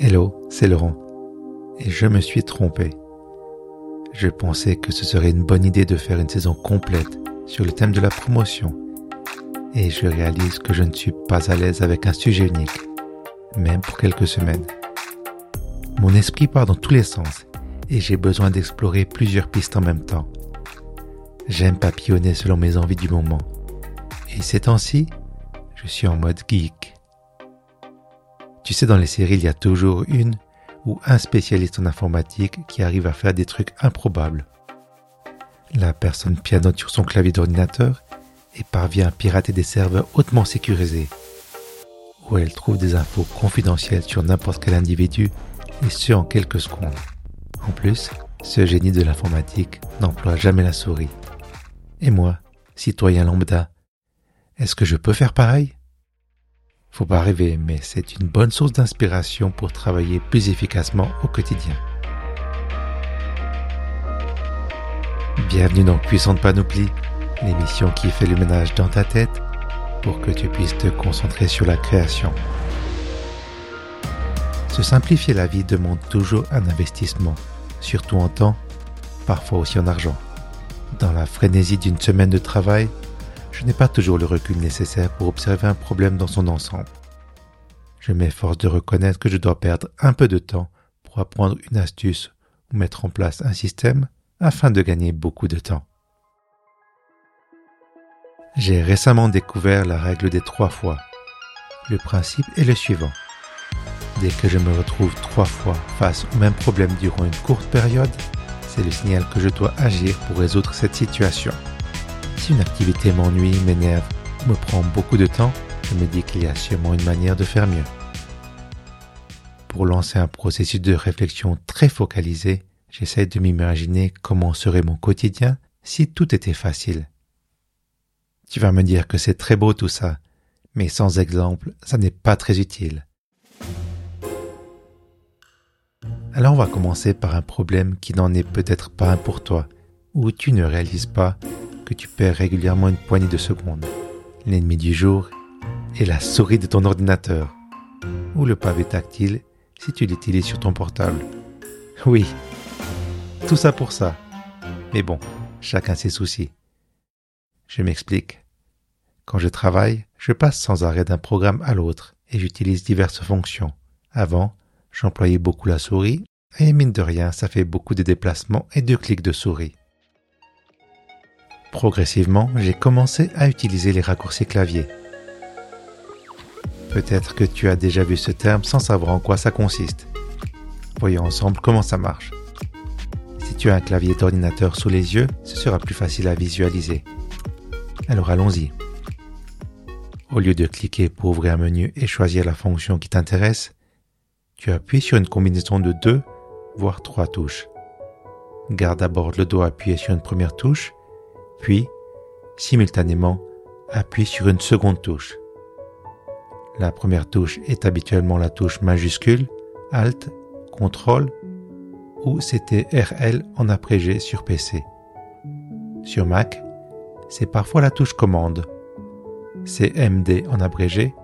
Hello, c'est Laurent. Et je me suis trompé. Je pensais que ce serait une bonne idée de faire une saison complète sur le thème de la promotion. Et je réalise que je ne suis pas à l'aise avec un sujet unique, même pour quelques semaines. Mon esprit part dans tous les sens et j'ai besoin d'explorer plusieurs pistes en même temps. J'aime papillonner selon mes envies du moment. Et ces temps-ci, je suis en mode geek. Tu sais, dans les séries, il y a toujours une ou un spécialiste en informatique qui arrive à faire des trucs improbables. La personne pianote sur son clavier d'ordinateur et parvient à pirater des serveurs hautement sécurisés, où elle trouve des infos confidentielles sur n'importe quel individu et ce en quelques secondes. En plus, ce génie de l'informatique n'emploie jamais la souris. Et moi, citoyen lambda, est-ce que je peux faire pareil? Faut pas rêver, mais c'est une bonne source d'inspiration pour travailler plus efficacement au quotidien. Bienvenue dans Puissante Panoplie, l'émission qui fait le ménage dans ta tête pour que tu puisses te concentrer sur la création. Se simplifier la vie demande toujours un investissement, surtout en temps, parfois aussi en argent. Dans la frénésie d'une semaine de travail, je n'ai pas toujours le recul nécessaire pour observer un problème dans son ensemble. Je m'efforce de reconnaître que je dois perdre un peu de temps pour apprendre une astuce ou mettre en place un système afin de gagner beaucoup de temps. J'ai récemment découvert la règle des trois fois. Le principe est le suivant. Dès que je me retrouve trois fois face au même problème durant une courte période, c'est le signal que je dois agir pour résoudre cette situation. Si une activité m'ennuie, m'énerve ou me prend beaucoup de temps, je me dis qu'il y a sûrement une manière de faire mieux. Pour lancer un processus de réflexion très focalisé, j'essaie de m'imaginer comment serait mon quotidien si tout était facile. Tu vas me dire que c'est très beau tout ça, mais sans exemple, ça n'est pas très utile. Alors on va commencer par un problème qui n'en est peut-être pas un pour toi, où tu ne réalises pas que tu perds régulièrement une poignée de secondes. L'ennemi du jour est la souris de ton ordinateur ou le pavé tactile si tu l'utilises sur ton portable. Oui, tout ça pour ça. Mais bon, chacun ses soucis. Je m'explique. Quand je travaille, je passe sans arrêt d'un programme à l'autre et j'utilise diverses fonctions. Avant, j'employais beaucoup la souris et mine de rien, ça fait beaucoup de déplacements et de clics de souris. Progressivement, j'ai commencé à utiliser les raccourcis clavier. Peut-être que tu as déjà vu ce terme sans savoir en quoi ça consiste. Voyons ensemble comment ça marche. Si tu as un clavier d'ordinateur sous les yeux, ce sera plus facile à visualiser. Alors allons-y. Au lieu de cliquer pour ouvrir un menu et choisir la fonction qui t'intéresse, tu appuies sur une combinaison de deux, voire trois touches. Garde d'abord le doigt appuyé sur une première touche puis, simultanément, appuie sur une seconde touche. La première touche est habituellement la touche majuscule, Alt, CTRL ou CTRL en abrégé sur PC. Sur Mac, c'est parfois la touche commande, CMD en abrégé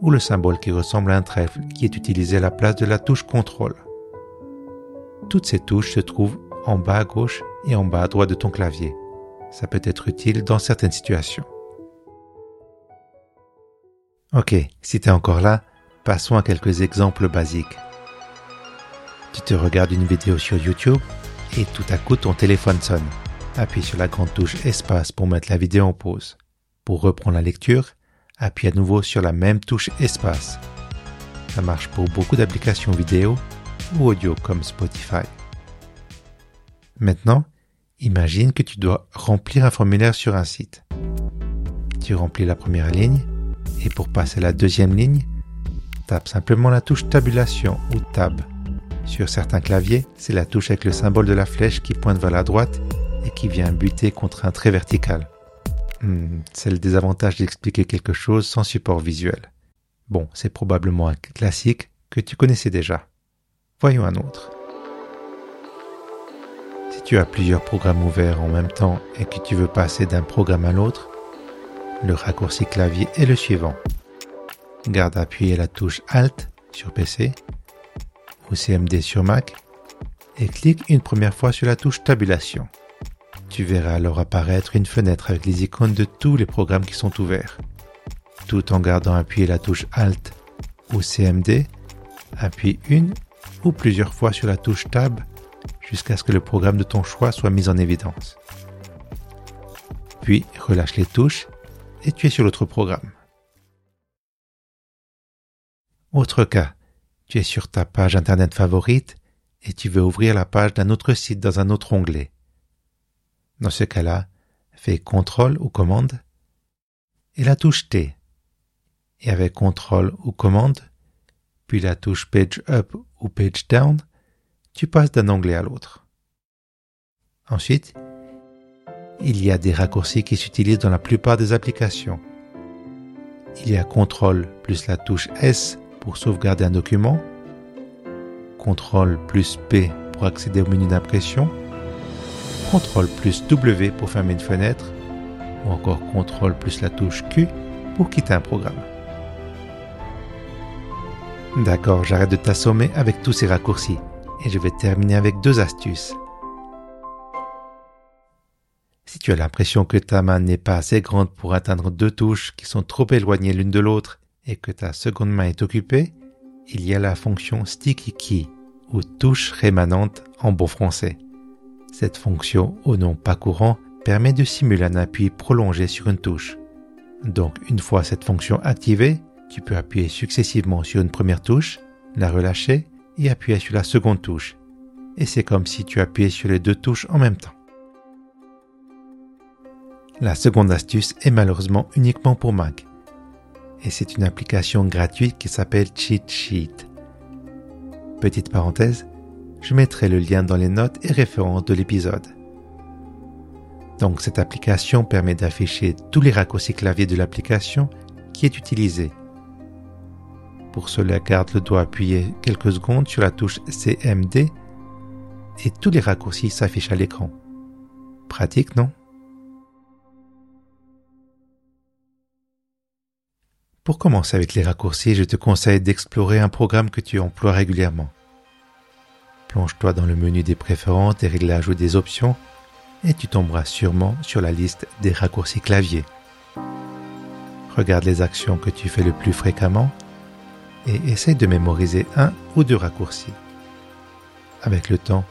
ou le symbole qui ressemble à un trèfle qui est utilisé à la place de la touche CTRL. Toutes ces touches se trouvent en bas à gauche et en bas à droite de ton clavier ça peut être utile dans certaines situations. Ok, si tu es encore là, passons à quelques exemples basiques. Tu te regardes une vidéo sur YouTube et tout à coup ton téléphone sonne. Appuie sur la grande touche espace pour mettre la vidéo en pause. Pour reprendre la lecture, appuie à nouveau sur la même touche espace. Ça marche pour beaucoup d'applications vidéo ou audio comme Spotify. Maintenant, Imagine que tu dois remplir un formulaire sur un site. Tu remplis la première ligne et pour passer à la deuxième ligne, tape simplement la touche tabulation ou tab. Sur certains claviers, c'est la touche avec le symbole de la flèche qui pointe vers la droite et qui vient buter contre un trait vertical. Hmm, c'est le désavantage d'expliquer quelque chose sans support visuel. Bon, c'est probablement un classique que tu connaissais déjà. Voyons un autre. Si tu as plusieurs programmes ouverts en même temps et que tu veux passer d'un programme à l'autre, le raccourci clavier est le suivant. Garde appuyé la touche Alt sur PC, ou CMD sur Mac et clique une première fois sur la touche Tabulation. Tu verras alors apparaître une fenêtre avec les icônes de tous les programmes qui sont ouverts. Tout en gardant appuyé la touche Alt ou CMD, appuie une ou plusieurs fois sur la touche Tab jusqu'à ce que le programme de ton choix soit mis en évidence. Puis relâche les touches et tu es sur l'autre programme. Autre cas, tu es sur ta page Internet favorite et tu veux ouvrir la page d'un autre site dans un autre onglet. Dans ce cas-là, fais CTRL ou commande et la touche T. Et avec CTRL ou commande, puis la touche Page Up ou Page Down, tu passes d'un onglet à l'autre. Ensuite, il y a des raccourcis qui s'utilisent dans la plupart des applications. Il y a CTRL plus la touche S pour sauvegarder un document, CTRL plus P pour accéder au menu d'impression, CTRL plus W pour fermer une fenêtre, ou encore CTRL plus la touche Q pour quitter un programme. D'accord, j'arrête de t'assommer avec tous ces raccourcis et je vais terminer avec deux astuces. Si tu as l'impression que ta main n'est pas assez grande pour atteindre deux touches qui sont trop éloignées l'une de l'autre et que ta seconde main est occupée, il y a la fonction Sticky Key ou touche rémanente en bon français. Cette fonction, au nom pas courant, permet de simuler un appui prolongé sur une touche. Donc une fois cette fonction activée, tu peux appuyer successivement sur une première touche, la relâcher et appuyer sur la seconde touche. Et c'est comme si tu appuyais sur les deux touches en même temps. La seconde astuce est malheureusement uniquement pour Mac. Et c'est une application gratuite qui s'appelle Cheat Sheet. Petite parenthèse, je mettrai le lien dans les notes et références de l'épisode. Donc cette application permet d'afficher tous les raccourcis clavier de l'application qui est utilisée. Pour cela, garde le doigt appuyé quelques secondes sur la touche CMD et tous les raccourcis s'affichent à l'écran. Pratique, non? Pour commencer avec les raccourcis, je te conseille d'explorer un programme que tu emploies régulièrement. Plonge-toi dans le menu des préférences, des réglages ou des options et tu tomberas sûrement sur la liste des raccourcis clavier. Regarde les actions que tu fais le plus fréquemment et essaye de mémoriser un ou deux raccourcis. Avec le temps,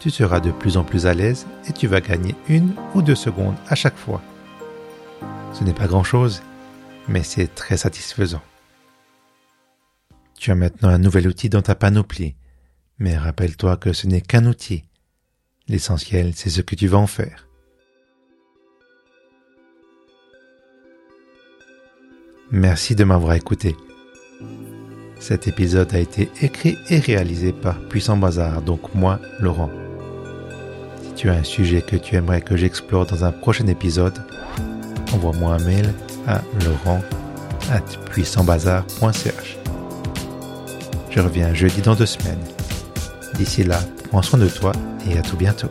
tu seras de plus en plus à l'aise et tu vas gagner une ou deux secondes à chaque fois. Ce n'est pas grand-chose, mais c'est très satisfaisant. Tu as maintenant un nouvel outil dans ta panoplie mais rappelle-toi que ce n'est qu'un outil. L'essentiel, c'est ce que tu vas en faire. Merci de m'avoir écouté. Cet épisode a été écrit et réalisé par Puissant Bazar, donc moi, Laurent. Si tu as un sujet que tu aimerais que j'explore dans un prochain épisode, envoie-moi un mail à laurent Je reviens jeudi dans deux semaines. D'ici là, prends soin de toi et à tout bientôt.